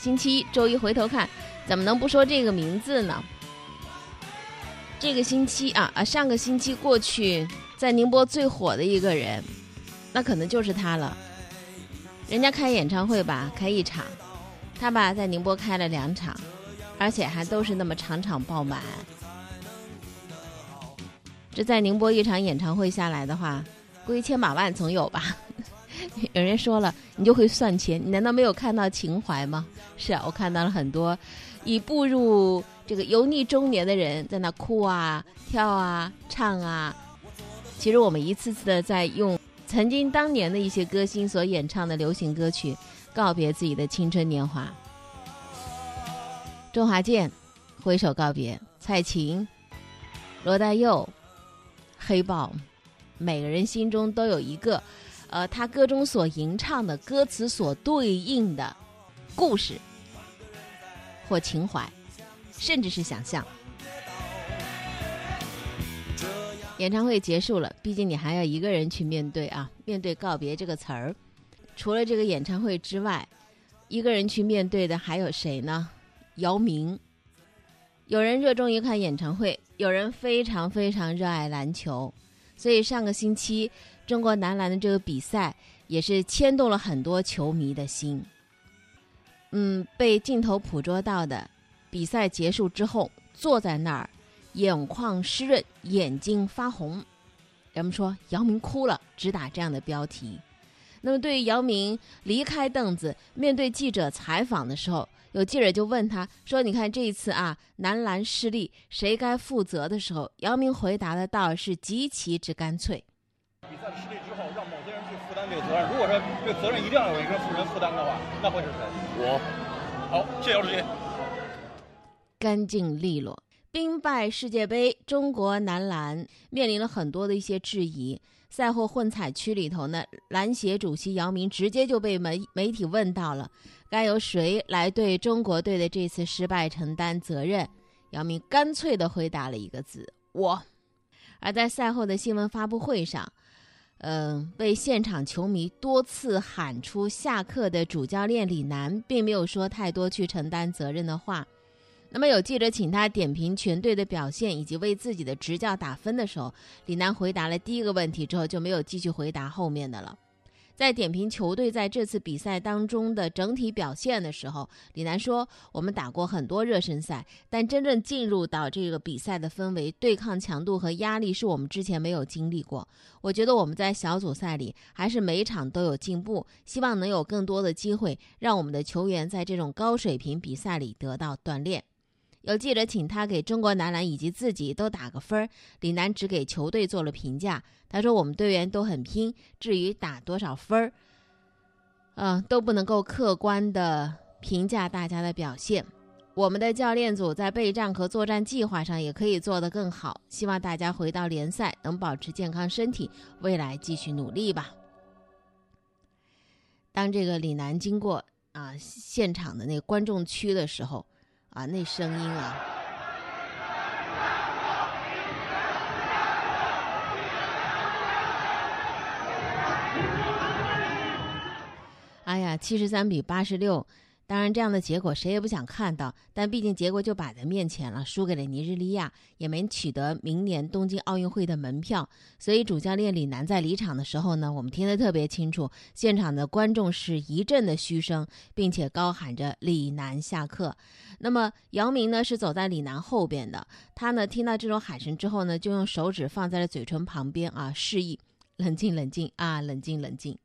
星期一周一回头看，怎么能不说这个名字呢？这个星期啊啊，上个星期过去，在宁波最火的一个人，那可能就是他了。人家开演唱会吧，开一场，他吧在宁波开了两场，而且还都是那么场场爆满。这在宁波一场演唱会下来的话，估计千把万总有吧。有人说了，你就会算钱，你难道没有看到情怀吗？是啊，我看到了很多已步入。这个油腻中年的人在那哭啊、跳啊、唱啊，其实我们一次次的在用曾经当年的一些歌星所演唱的流行歌曲告别自己的青春年华。周华健挥手告别，蔡琴、罗大佑、黑豹，每个人心中都有一个，呃，他歌中所吟唱的歌词所对应的故事或情怀。甚至是想象。演唱会结束了，毕竟你还要一个人去面对啊，面对告别这个词儿。除了这个演唱会之外，一个人去面对的还有谁呢？姚明。有人热衷于看演唱会，有人非常非常热爱篮球，所以上个星期中国男篮的这个比赛也是牵动了很多球迷的心。嗯，被镜头捕捉到的。比赛结束之后，坐在那儿，眼眶湿润，眼睛发红。人们说姚明哭了，只打这样的标题。那么，对于姚明离开凳子，面对记者采访的时候，有记者就问他说：“你看这一次啊，男篮失利，谁该负责？”的时候，姚明回答的倒是极其之干脆。比赛失利之后，让某些人去负担这个责任。如果说这责任一定要有一个人负人负担的话，那会是谁？我。好，谢谢姚主席。干净利落，兵败世界杯，中国男篮面临了很多的一些质疑。赛后混采区里头呢，篮协主席姚明直接就被媒媒体问到了，该由谁来对中国队的这次失败承担责任？姚明干脆的回答了一个字：我。而在赛后的新闻发布会上，嗯，被现场球迷多次喊出下课的主教练李楠，并没有说太多去承担责任的话。那么有记者请他点评全队的表现以及为自己的执教打分的时候，李楠回答了第一个问题之后就没有继续回答后面的了。在点评球队在这次比赛当中的整体表现的时候，李楠说：“我们打过很多热身赛，但真正进入到这个比赛的氛围、对抗强度和压力是我们之前没有经历过。我觉得我们在小组赛里还是每场都有进步，希望能有更多的机会让我们的球员在这种高水平比赛里得到锻炼。”有记者请他给中国男篮以及自己都打个分儿，李楠只给球队做了评价。他说：“我们队员都很拼，至于打多少分儿，嗯，都不能够客观的评价大家的表现。我们的教练组在备战和作战计划上也可以做得更好。希望大家回到联赛能保持健康身体，未来继续努力吧。”当这个李楠经过啊现场的那个观众区的时候。啊，那声音啊！哎呀，七十三比八十六。当然，这样的结果谁也不想看到，但毕竟结果就摆在面前了，输给了尼日利亚，也没取得明年东京奥运会的门票。所以，主教练李楠在离场的时候呢，我们听得特别清楚，现场的观众是一阵的嘘声，并且高喊着“李楠下课”。那么，姚明呢是走在李楠后边的，他呢听到这种喊声之后呢，就用手指放在了嘴唇旁边啊，示意冷静冷静啊，冷静冷静。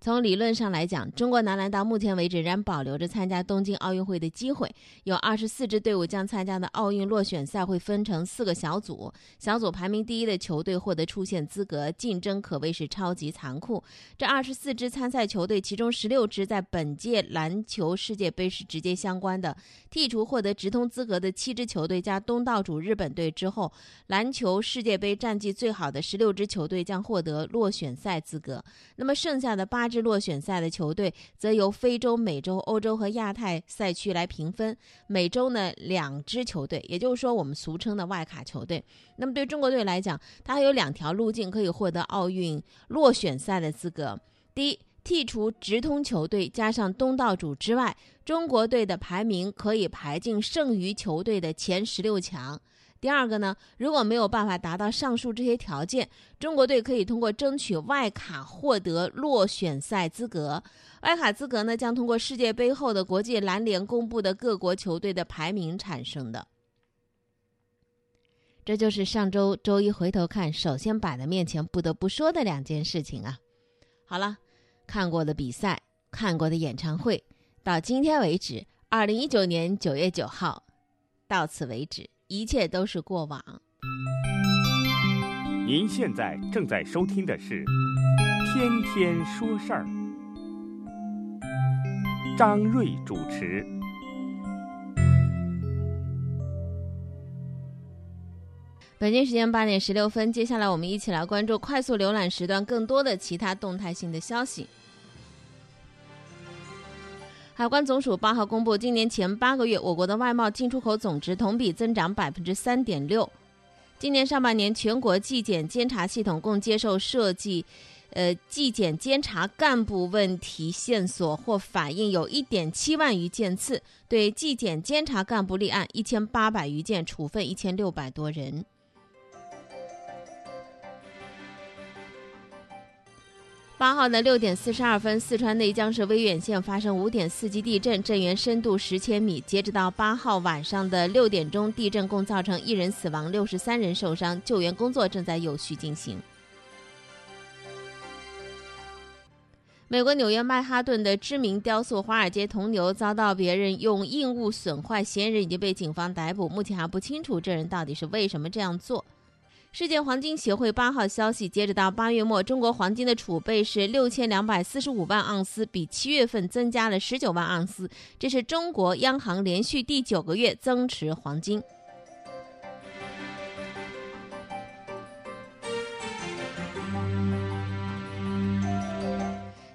从理论上来讲，中国男篮到目前为止仍保留着参加东京奥运会的机会。有二十四支队伍将参加的奥运落选赛会分成四个小组，小组排名第一的球队获得出线资格，竞争可谓是超级残酷。这二十四支参赛球队，其中十六支在本届篮球世界杯是直接相关的。剔除获得直通资格的七支球队加东道主日本队之后，篮球世界杯战绩最好的十六支球队将获得落选赛资格。那么剩下的八。支落选赛的球队则由非洲、美洲、欧洲和亚太赛区来评分。美洲呢，两支球队，也就是说我们俗称的外卡球队。那么对中国队来讲，它还有两条路径可以获得奥运落选赛的资格。第一，剔除直通球队加上东道主之外，中国队的排名可以排进剩余球队的前十六强。第二个呢，如果没有办法达到上述这些条件，中国队可以通过争取外卡获得落选赛资格。外卡资格呢，将通过世界杯后的国际篮联公布的各国球队的排名产生的。这就是上周周一回头看，首先摆在面前不得不说的两件事情啊。好了，看过的比赛，看过的演唱会，到今天为止，二零一九年九月九号，到此为止。一切都是过往。您现在正在收听的是《天天说事儿》，张瑞主持。北京时间八点十六分，接下来我们一起来关注快速浏览时段更多的其他动态性的消息。海关总署八号公布，今年前八个月，我国的外贸进出口总值同比增长百分之三点六。今年上半年，全国纪检监察系统共接受涉及，呃，纪检监察干部问题线索或反映有一点七万余件次，对纪检监察干部立案一千八百余件，处分一千六百多人。八号的六点四十二分，四川内江市威远县发生五点四级地震，震源深度十千米。截止到八号晚上的六点钟，地震共造成一人死亡，六十三人受伤，救援工作正在有序进行。美国纽约曼哈顿的知名雕塑华尔街铜牛遭到别人用硬物损坏，嫌疑人已经被警方逮捕，目前还不清楚这人到底是为什么这样做。世界黄金协会八号消息，截止到八月末，中国黄金的储备是六千两百四十五万盎司，比七月份增加了十九万盎司。这是中国央行连续第九个月增持黄金。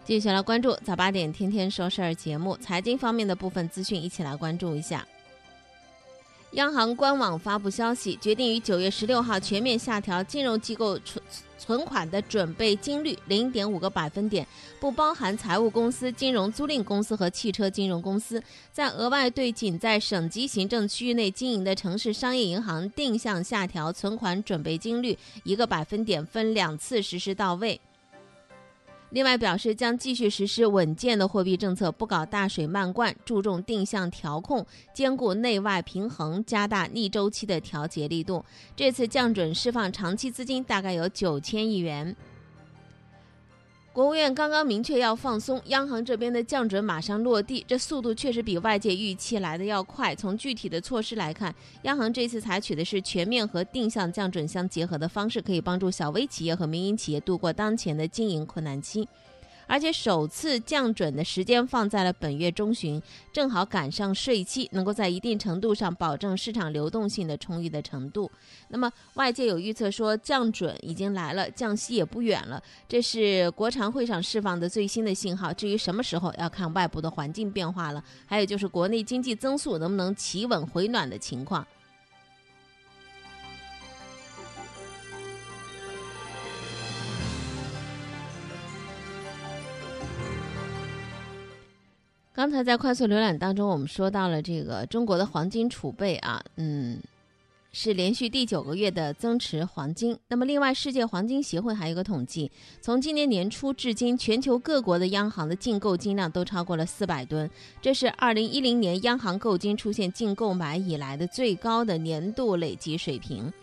接下来关注早八点天天说事儿节目，财经方面的部分资讯，一起来关注一下。央行官网发布消息，决定于九月十六号全面下调金融机构存存款的准备金率零点五个百分点，不包含财务公司、金融租赁公司和汽车金融公司。在额外对仅在省级行政区域内经营的城市商业银行定向下调存款准备金率一个百分点，分两次实施到位。另外表示将继续实施稳健的货币政策，不搞大水漫灌，注重定向调控，兼顾内外平衡，加大逆周期的调节力度。这次降准释放长期资金大概有九千亿元。国务院刚刚明确要放松，央行这边的降准马上落地，这速度确实比外界预期来的要快。从具体的措施来看，央行这次采取的是全面和定向降准相结合的方式，可以帮助小微企业和民营企业度过当前的经营困难期。而且首次降准的时间放在了本月中旬，正好赶上税期，能够在一定程度上保证市场流动性的充裕的程度。那么外界有预测说降准已经来了，降息也不远了，这是国常会上释放的最新的信号。至于什么时候，要看外部的环境变化了，还有就是国内经济增速能不能企稳回暖的情况。刚才在快速浏览当中，我们说到了这个中国的黄金储备啊，嗯，是连续第九个月的增持黄金。那么，另外，世界黄金协会还有个统计，从今年年初至今，全球各国的央行的净购金量都超过了四百吨，这是二零一零年央行购金出现净购买以来的最高的年度累计水平。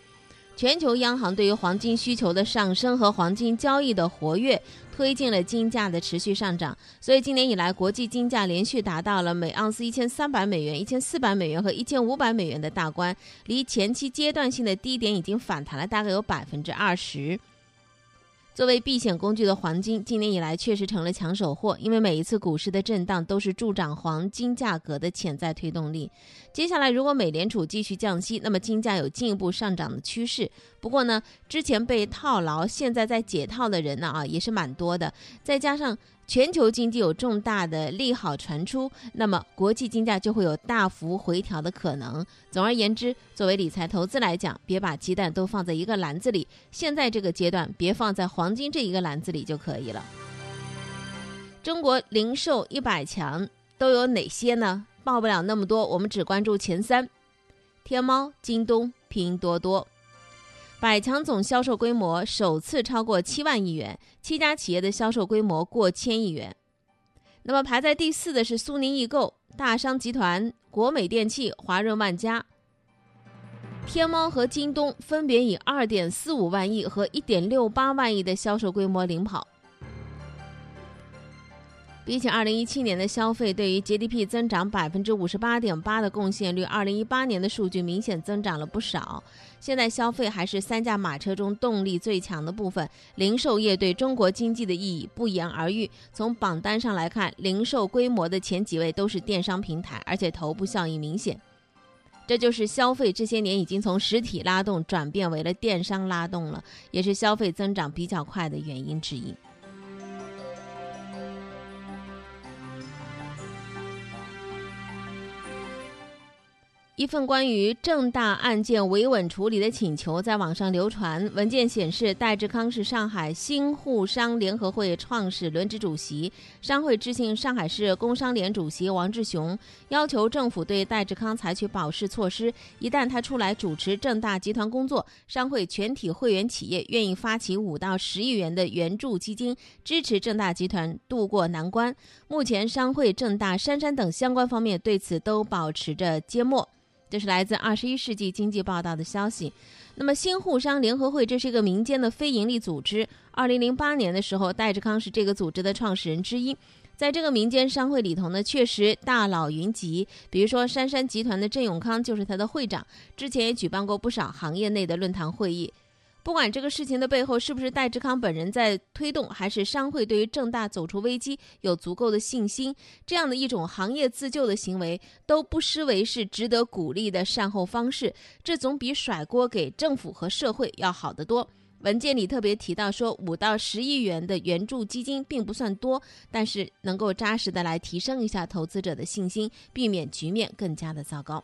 全球央行对于黄金需求的上升和黄金交易的活跃，推进了金价的持续上涨。所以今年以来，国际金价连续达到了每盎司一千三百美元、一千四百美元和一千五百美元的大关，离前期阶段性的低点已经反弹了大概有百分之二十。作为避险工具的黄金，今年以来确实成了抢手货，因为每一次股市的震荡都是助长黄金价格的潜在推动力。接下来，如果美联储继续降息，那么金价有进一步上涨的趋势。不过呢，之前被套牢，现在在解套的人呢啊也是蛮多的，再加上。全球经济有重大的利好传出，那么国际金价就会有大幅回调的可能。总而言之，作为理财投资来讲，别把鸡蛋都放在一个篮子里。现在这个阶段，别放在黄金这一个篮子里就可以了。中国零售一百强都有哪些呢？报不了那么多，我们只关注前三：天猫、京东、拼多多。百强总销售规模首次超过七万亿元，七家企业的销售规模过千亿元。那么排在第四的是苏宁易购、大商集团、国美电器、华润万家。天猫和京东分别以二点四五万亿和一点六八万亿的销售规模领跑。比起二零一七年的消费对于 GDP 增长百分之五十八点八的贡献率，二零一八年的数据明显增长了不少。现在消费还是三驾马车中动力最强的部分，零售业对中国经济的意义不言而喻。从榜单上来看，零售规模的前几位都是电商平台，而且头部效应明显。这就是消费这些年已经从实体拉动转变为了电商拉动了，也是消费增长比较快的原因之一。一份关于正大案件维稳处理的请求在网上流传。文件显示，戴志康是上海新沪商联合会创始轮值主席。商会致信上海市工商联主席王志雄，要求政府对戴志康采取保释措施。一旦他出来主持正大集团工作，商会全体会员企业愿意发起五到十亿元的援助基金，支持正大集团渡过难关。目前，商会、正大、杉杉等相关方面对此都保持着缄默。这是来自《二十一世纪经济报道》的消息。那么，新沪商联合会这是一个民间的非营利组织。二零零八年的时候，戴志康是这个组织的创始人之一。在这个民间商会里头呢，确实大佬云集。比如说，杉杉集团的郑永康就是他的会长，之前也举办过不少行业内的论坛会议。不管这个事情的背后是不是戴志康本人在推动，还是商会对于正大走出危机有足够的信心，这样的一种行业自救的行为，都不失为是值得鼓励的善后方式。这总比甩锅给政府和社会要好得多。文件里特别提到说，五到十亿元的援助基金并不算多，但是能够扎实的来提升一下投资者的信心，避免局面更加的糟糕。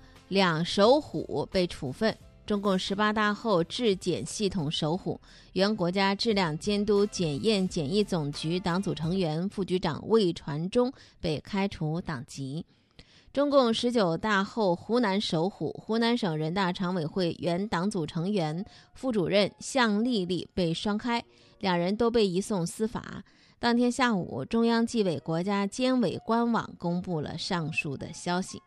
两首虎被处分，中共十八大后质检系统首虎，原国家质量监督检验检疫总局党组成员、副局长魏传忠被开除党籍。中共十九大后湖南首虎，湖南省人大常委会原党组成员、副主任向丽丽被双开，两人都被移送司法。当天下午，中央纪委国家监委官网公布了上述的消息。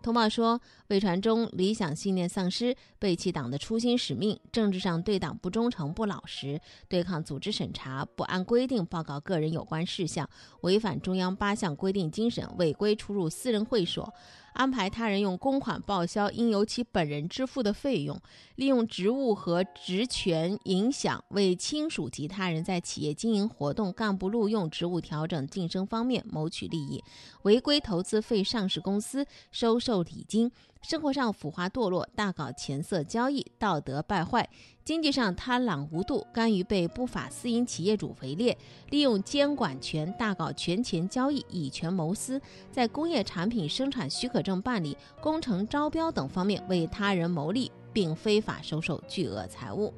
通报说，魏传忠理想信念丧失，背弃党的初心使命，政治上对党不忠诚不老实，对抗组织审查，不按规定报告个人有关事项，违反中央八项规定精神，违规出入私人会所。安排他人用公款报销应由其本人支付的费用，利用职务和职权影响为亲属及他人在企业经营活动、干部录用、职务调整、晋升方面谋取利益，违规投资非上市公司，收受礼金。生活上腐化堕落，大搞钱色交易，道德败坏；经济上贪婪无度，甘于被不法私营企业主围猎，利用监管权大搞权钱交易，以权谋私；在工业产品生产许可证办理、工程招标等方面为他人谋利，并非法收受巨额财物。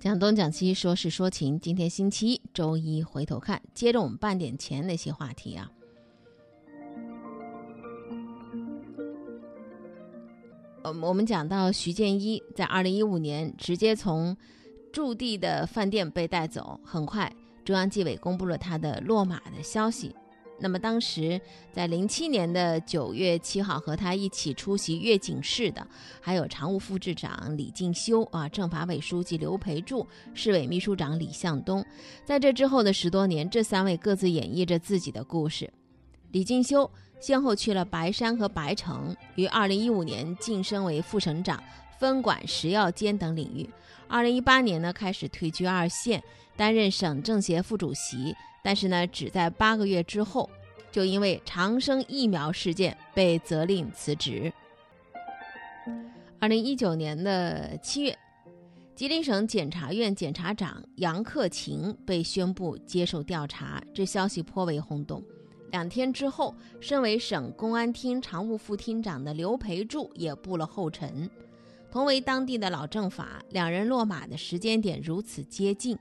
讲东讲西，说事说情。今天星期一，周一回头看，接着我们半点前那些话题啊。呃，我们讲到徐建一在二零一五年直接从驻地的饭店被带走，很快中央纪委公布了他的落马的消息。那么当时在零七年的九月七号和他一起出席阅警式的，还有常务副市长李进修啊，政法委书记刘培柱，市委秘书长李向东。在这之后的十多年，这三位各自演绎着自己的故事。李进修先后去了白山和白城，于二零一五年晋升为副省长，分管食药监等领域。二零一八年呢，开始退居二线，担任省政协副主席。但是呢，只在八个月之后，就因为长生疫苗事件被责令辞职。二零一九年的七月，吉林省检察院检察长杨克勤被宣布接受调查，这消息颇为轰动。两天之后，身为省公安厅常务副厅长的刘培柱也步了后尘。同为当地的老政法，两人落马的时间点如此接近。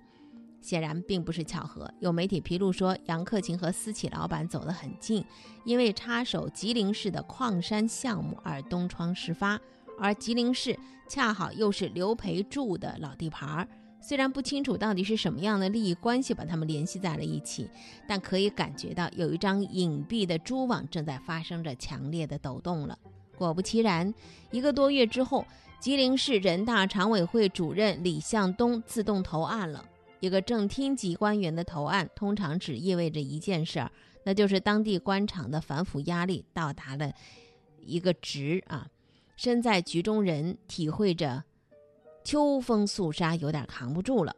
显然并不是巧合。有媒体披露说，杨克勤和私企老板走得很近，因为插手吉林市的矿山项目而东窗事发，而吉林市恰好又是刘培柱的老地盘儿。虽然不清楚到底是什么样的利益关系把他们联系在了一起，但可以感觉到有一张隐蔽的蛛网正在发生着强烈的抖动了。果不其然，一个多月之后，吉林市人大常委会主任李向东自动投案了。一个正厅级官员的投案，通常只意味着一件事儿，那就是当地官场的反腐压力到达了一个值啊。身在局中人体会着秋风肃杀，有点扛不住了。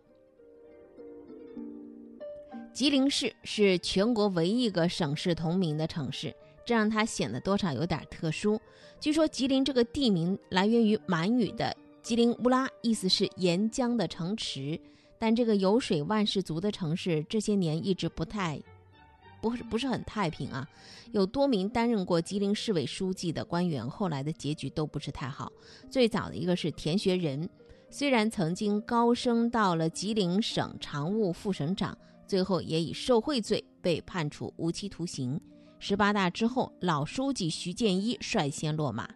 吉林市是全国唯一一个省市同名的城市，这让它显得多少有点特殊。据说吉林这个地名来源于满语的“吉林乌拉”，意思是沿江的城池。但这个有水万事足的城市这些年一直不太，不是不是很太平啊。有多名担任过吉林市委书记的官员，后来的结局都不是太好。最早的一个是田学仁，虽然曾经高升到了吉林省常务副省长，最后也以受贿罪被判处无期徒刑。十八大之后，老书记徐建一率先落马，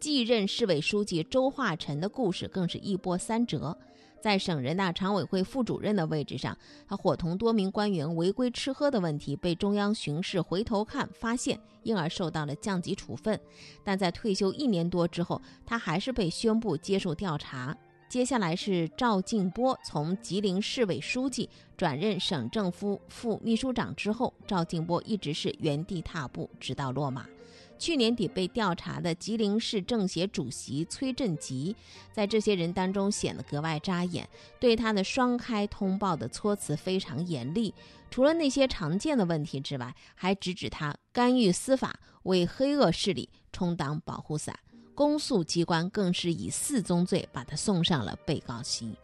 继任市委书记周化臣的故事更是一波三折。在省人大常委会副主任的位置上，他伙同多名官员违规吃喝的问题被中央巡视回头看发现，因而受到了降级处分。但在退休一年多之后，他还是被宣布接受调查。接下来是赵静波从吉林市委书记转任省政府副秘书长之后，赵静波一直是原地踏步，直到落马。去年底被调查的吉林市政协主席崔振吉，在这些人当中显得格外扎眼，对他的双开通报的措辞非常严厉。除了那些常见的问题之外，还直指他干预司法，为黑恶势力充当保护伞。公诉机关更是以四宗罪把他送上了被告席。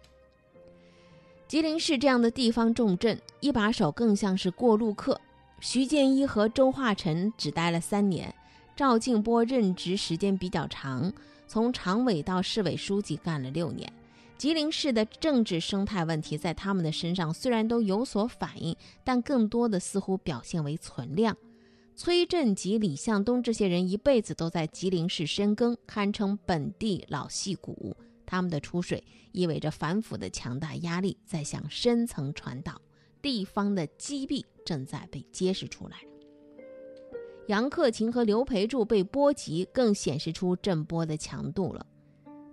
吉林市这样的地方重镇，一把手更像是过路客。徐建一和周化臣只待了三年。赵静波任职时间比较长，从常委到市委书记干了六年。吉林市的政治生态问题在他们的身上虽然都有所反映，但更多的似乎表现为存量。崔振吉、李向东这些人一辈子都在吉林市深耕，堪称本地老戏骨。他们的出水意味着反腐的强大压力在向深层传导，地方的积弊正在被揭示出来。杨克勤和刘培柱被波及，更显示出震波的强度了。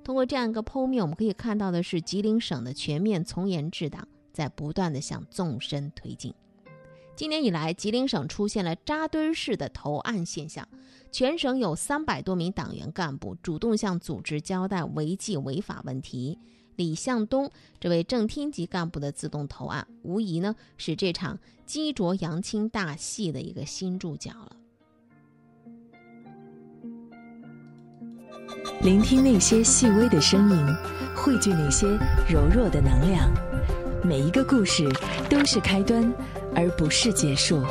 通过这样一个剖面，我们可以看到的是，吉林省的全面从严治党在不断的向纵深推进。今年以来，吉林省出现了扎堆式的投案现象，全省有三百多名党员干部主动向组织交代违纪违法问题。李向东这位正厅级干部的自动投案，无疑呢是这场激浊扬清大戏的一个新注脚了。聆听那些细微的声音，汇聚那些柔弱的能量。每一个故事都是开端，而不是结束。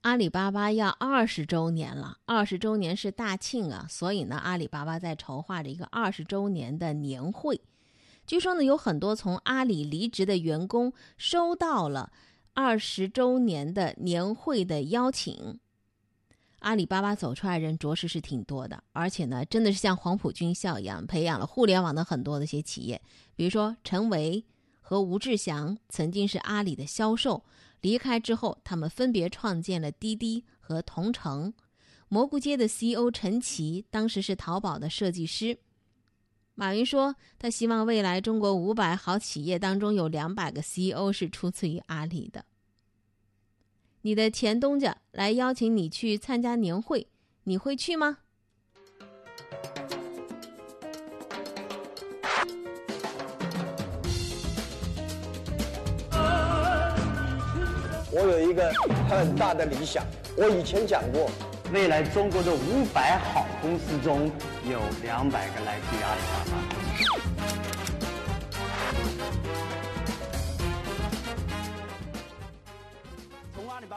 阿里巴巴要二十周年了，二十周年是大庆啊，所以呢，阿里巴巴在筹划着一个二十周年的年会。据说呢，有很多从阿里离职的员工收到了二十周年的年会的邀请。阿里巴巴走出来人着实是挺多的，而且呢，真的是像黄埔军校一样，培养了互联网的很多的一些企业，比如说陈维。和吴志祥曾经是阿里的销售，离开之后，他们分别创建了滴滴和同城。蘑菇街的 CEO 陈奇当时是淘宝的设计师。马云说，他希望未来中国五百好企业当中有两百个 CEO 是出自于阿里的。你的前东家来邀请你去参加年会，你会去吗？我有一个很大的理想，我以前讲过，未来中国的五百好公司中有两百个来自于阿里巴巴。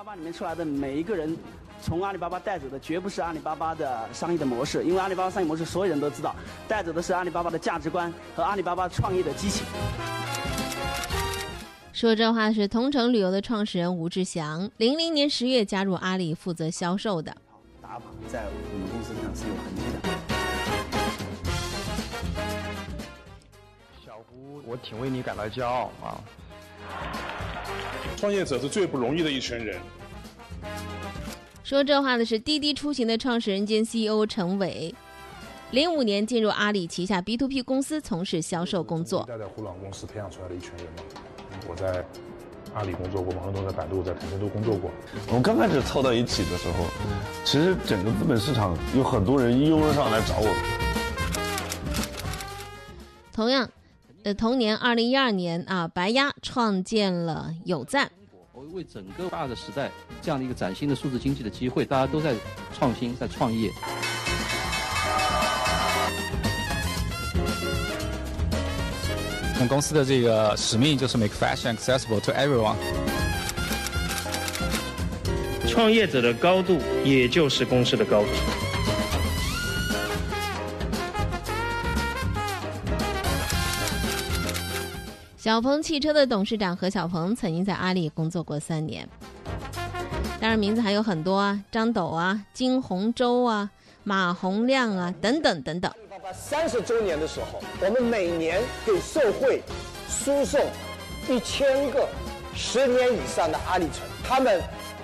巴巴里面出来的每一个人，从阿里巴巴带走的绝不是阿里巴巴的商业的模式，因为阿里巴巴商业模式所有人都知道，带走的是阿里巴巴的价值观和阿里巴巴创业的激情。说这话是同城旅游的创始人吴志祥，零零年十月加入阿里负责销售的。打法在我们公司上是有痕迹的。小胡，我挺为你感到骄傲啊！创业者是最不容易的一群人。说这话的是滴滴出行的创始人兼 CEO 陈伟，零五年进入阿里旗下 B to P 公司从事销售工作。在互联网公司培养出来的一群人嘛。我在阿里工作过，王东在百度、在腾讯都工作过。我们刚开始凑到一起的时候，其实整个资本市场有很多人拥着上来找我。同样，呃，同年二零一二年啊，白鸭创建了有赞。我为整个大的时代这样的一个崭新的数字经济的机会，大家都在创新，在创业。我们公司的这个使命就是 make fashion accessible to everyone。创业者的高度，也就是公司的高度。小鹏汽车的董事长何小鹏曾经在阿里工作过三年，当然名字还有很多啊，张斗啊，金洪洲啊，马洪亮啊，等等等等。三十周年的时候，我们每年给社会输送一千个十年以上的阿里城，他们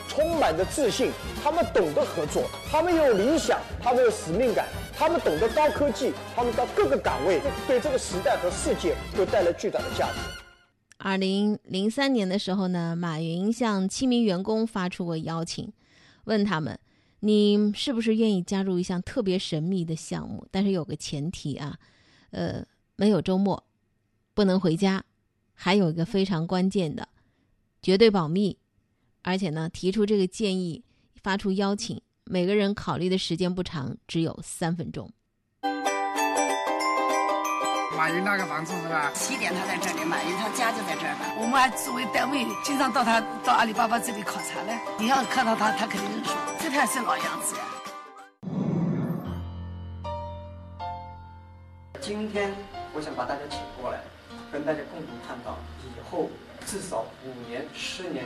充满着自信，他们懂得合作，他们有理想，他们有使命感，他们懂得高科技，他们到各个岗位，对这个时代和世界都带来巨大的价值。二零零三年的时候呢，马云向七名员工发出过邀请，问他们。你是不是愿意加入一项特别神秘的项目？但是有个前提啊，呃，没有周末，不能回家，还有一个非常关键的，绝对保密。而且呢，提出这个建议，发出邀请，每个人考虑的时间不长，只有三分钟。马云那个房子是吧？起点他在这里，马云他家就在这儿吧。我们还作为单位，经常到他到阿里巴巴这里考察呢。你要看到他，他肯定认输。这才是老样子呀。今天我想把大家请过来，跟大家共同探讨以后至少五年、十年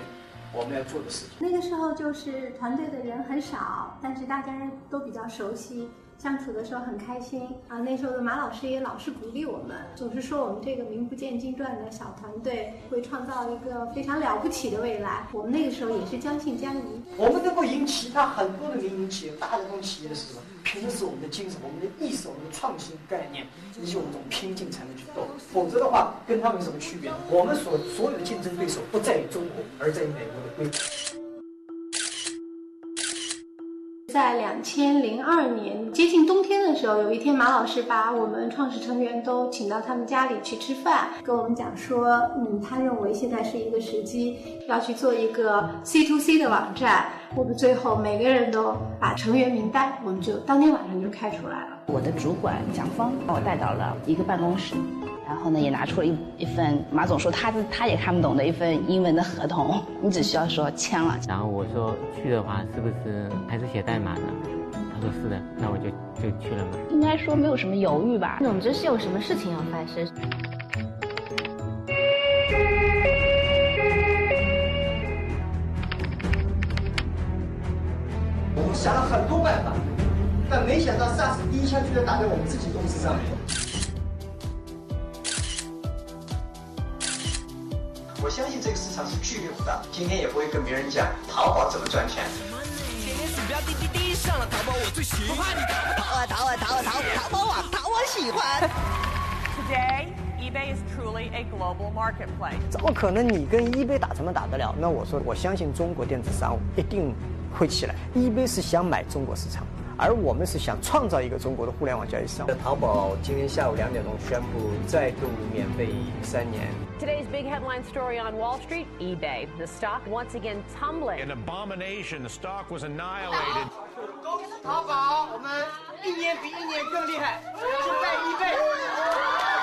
我们要做的事情。那个时候就是团队的人很少，但是大家都比较熟悉。相处的时候很开心啊！那时候的马老师也老是鼓励我们，总是说我们这个名不见经传的小团队会创造一个非常了不起的未来。我们那个时候也是将信将疑。我们能够赢其他很多的民营企业、大的这种企业是什么？凭的是我们的精神、我们的意识、我们的创新概念，以及我们这种拼劲才能去斗。否则的话，跟他们有什么区别？我们所所有的竞争对手不在于中国，而在于美国的规则。在两千零二年接近冬天的时候，有一天马老师把我们创始成员都请到他们家里去吃饭，跟我们讲说，嗯，他认为现在是一个时机，要去做一个 C to C 的网站。我们最后每个人都把成员名单，我们就当天晚上就开出来了。我的主管蒋芳把我带到了一个办公室，然后呢也拿出了一一份马总说他他也看不懂的一份英文的合同，你只需要说签了。然后我说去的话是不是还是写代码呢？他说是的，那我就就去了嘛。应该说没有什么犹豫吧。总之是有什么事情要发生。我们想了很多办法。但没想到，SARS 第一枪居然打在我们自己公司上面。我相信这个市场是巨有的。今天也不会跟别人讲淘宝怎么赚钱。天天鼠标滴滴滴上了淘宝，我最喜欢。不怕你淘不淘啊？淘啊淘啊淘！淘宝网淘我喜欢。Today, eBay is truly a global marketplace. 怎么可能你跟 eBay 打怎么打得了？那我说，我相信中国电子商务一定会起来。eBay 是想买中国市场，而我们是想创造一个中国的互联网交易市场。淘宝今天下午两点钟宣布再度免费三年。Today's big headline story on Wall Street eBay. The stock once again tumbling. An abomination. The stock was annihilated. 公司淘宝，我们一年比一年更厉害，现在 eBay。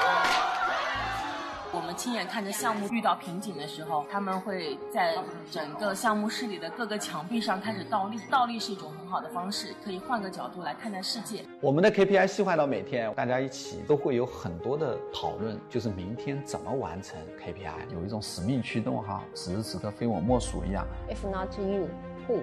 我们亲眼看着项目遇到瓶颈的时候，他们会在整个项目室里的各个墙壁上开始倒立。倒立是一种很好的方式，可以换个角度来看待世界。我们的 KPI 细化到每天，大家一起都会有很多的讨论，就是明天怎么完成 KPI，有一种使命驱动哈，此时此刻非我莫属一样。If not you, who?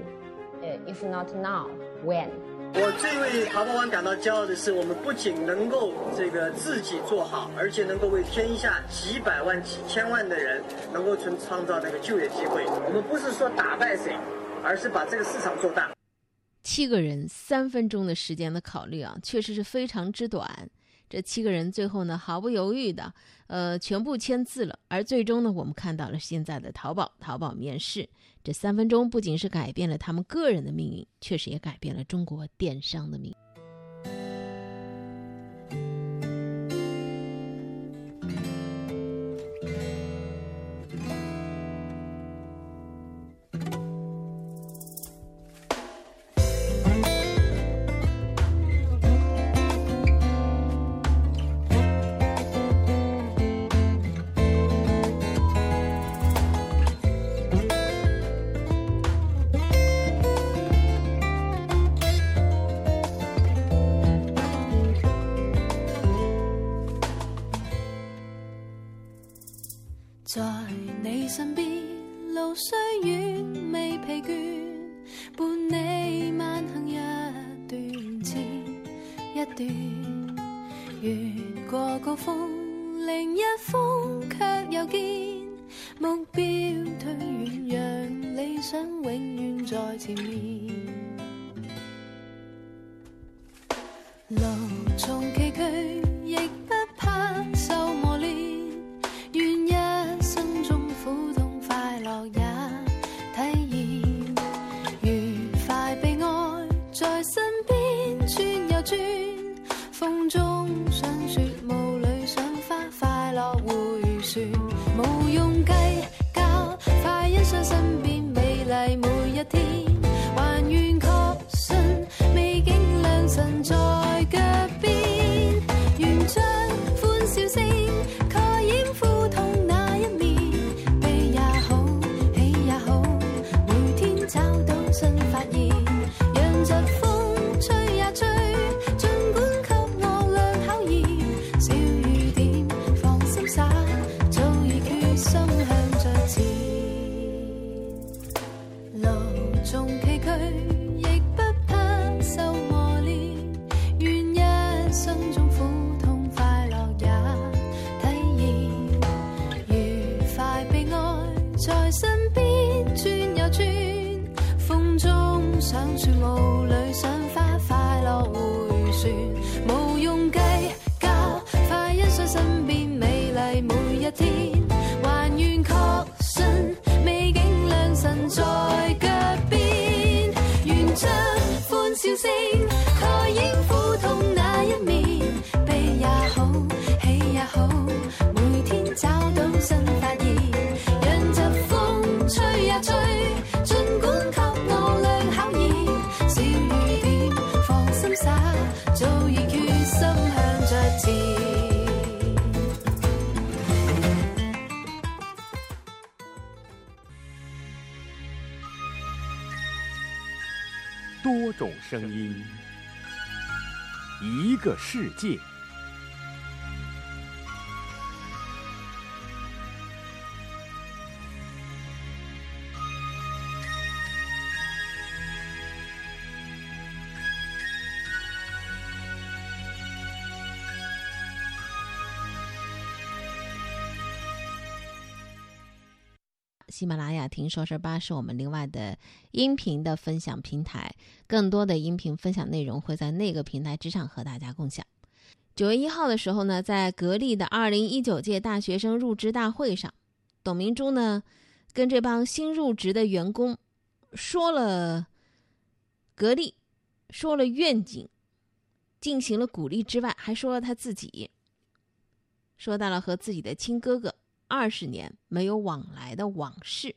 If not now, when? 我最为淘宝网感到骄傲的是，我们不仅能够这个自己做好，而且能够为天下几百万、几千万的人能够创创造那个就业机会。我们不是说打败谁，而是把这个市场做大。七个人三分钟的时间的考虑啊，确实是非常之短。这七个人最后呢，毫不犹豫的，呃，全部签字了。而最终呢，我们看到了现在的淘宝，淘宝面试。这三分钟不仅是改变了他们个人的命运，确实也改变了中国电商的命运。越过高峰，多种声音，一个世界。喜马拉雅听说事吧是我们另外的音频的分享平台，更多的音频分享内容会在那个平台之上和大家共享。九月一号的时候呢，在格力的二零一九届大学生入职大会上，董明珠呢跟这帮新入职的员工说了格力，说了愿景，进行了鼓励之外，还说了他自己，说到了和自己的亲哥哥。二十年没有往来的往事，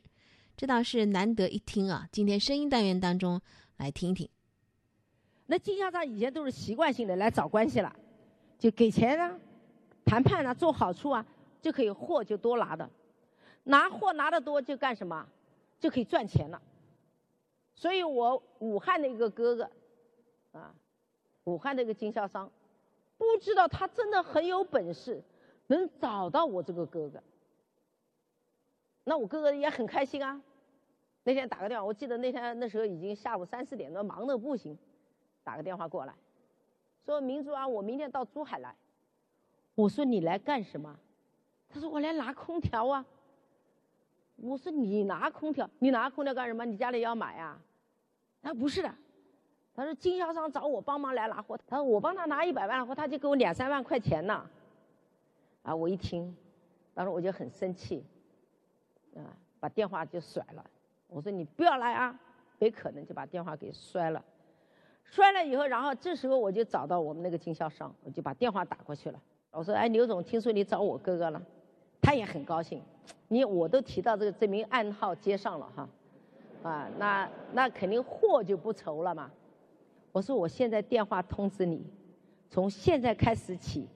这倒是难得一听啊！今天声音单元当中来听听。那经销商以前都是习惯性的来找关系了，就给钱啊、谈判啊、做好处啊，就可以货就多拿的，拿货拿的多就干什么？就可以赚钱了。所以我武汉的一个哥哥，啊，武汉的一个经销商，不知道他真的很有本事，能找到我这个哥哥。那我哥哥也很开心啊，那天打个电话，我记得那天那时候已经下午三四点多，忙得不行，打个电话过来，说明珠啊，我明天到珠海来。我说你来干什么？他说我来拿空调啊。我说你拿空调，你拿空调干什么？你家里要买啊？他说不是的，他说经销商找我帮忙来拿货，他说我帮他拿一百万的货，他就给我两三万块钱呢。啊，我一听，当时我就很生气。啊，把电话就甩了。我说你不要来啊，没可能就把电话给摔了。摔了以后，然后这时候我就找到我们那个经销商，我就把电话打过去了。我说：“哎，刘总，听说你找我哥哥了。”他也很高兴。你我都提到这个这名暗号接上了哈，啊，那那肯定货就不愁了嘛。我说我现在电话通知你，从现在开始起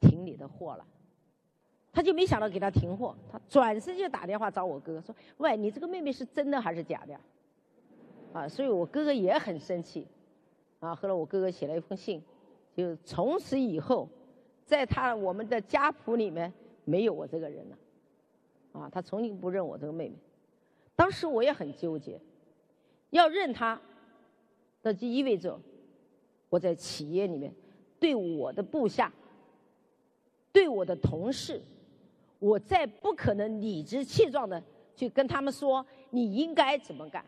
停你的货了。他就没想到给他停货，他转身就打电话找我哥哥说：“喂，你这个妹妹是真的还是假的？”啊，所以我哥哥也很生气，啊，后来我哥哥写了一封信，就从此以后，在他我们的家谱里面没有我这个人了，啊，他从来不认我这个妹妹。当时我也很纠结，要认他，那就意味着我在企业里面对我的部下、对我的同事。我再不可能理直气壮的去跟他们说你应该怎么干。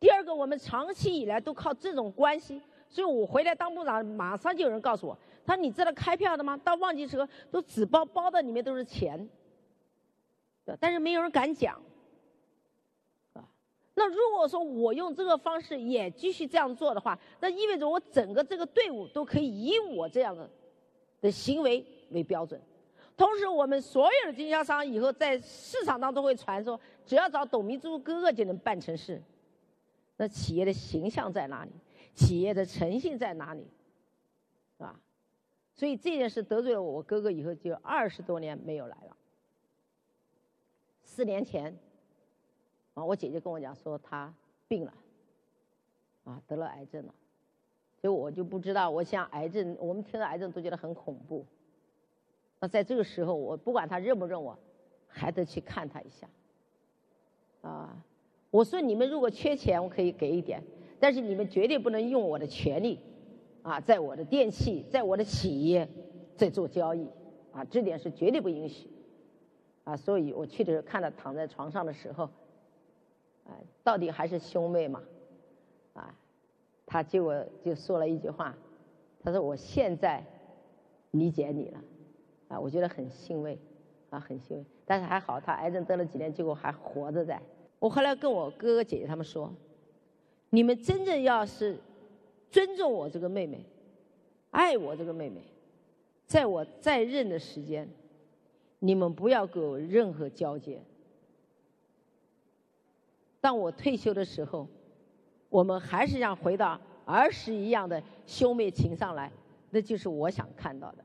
第二个，我们长期以来都靠这种关系，所以我回来当部长，马上就有人告诉我，他说你知道开票的吗？到旺季时候都纸包包的里面都是钱，但是没有人敢讲，那如果说我用这个方式也继续这样做的话，那意味着我整个这个队伍都可以以我这样的的行为为标准。同时，我们所有的经销商以后在市场当中会传说，只要找董明珠哥哥就能办成事。那企业的形象在哪里？企业的诚信在哪里？是吧？所以这件事得罪了我哥哥以后，就二十多年没有来了。四年前，啊，我姐姐跟我讲说她病了，啊，得了癌症了。所以我就不知道，我想癌症，我们听到癌症都觉得很恐怖。在这个时候，我不管他认不认我，还得去看他一下。啊，我说你们如果缺钱，我可以给一点，但是你们绝对不能用我的权利，啊，在我的电器，在我的企业在做交易，啊，这点是绝对不允许。啊，所以我去的时候看他躺在床上的时候，啊，到底还是兄妹嘛，啊，他结果就说了一句话，他说我现在理解你了。我觉得很欣慰，啊，很欣慰。但是还好，他癌症得了几年，结果还活着在。我后来跟我哥哥姐姐他们说，你们真正要是尊重我这个妹妹，爱我这个妹妹，在我在任的时间，你们不要给我任何交接。当我退休的时候，我们还是让回到儿时一样的兄妹情上来，那就是我想看到的。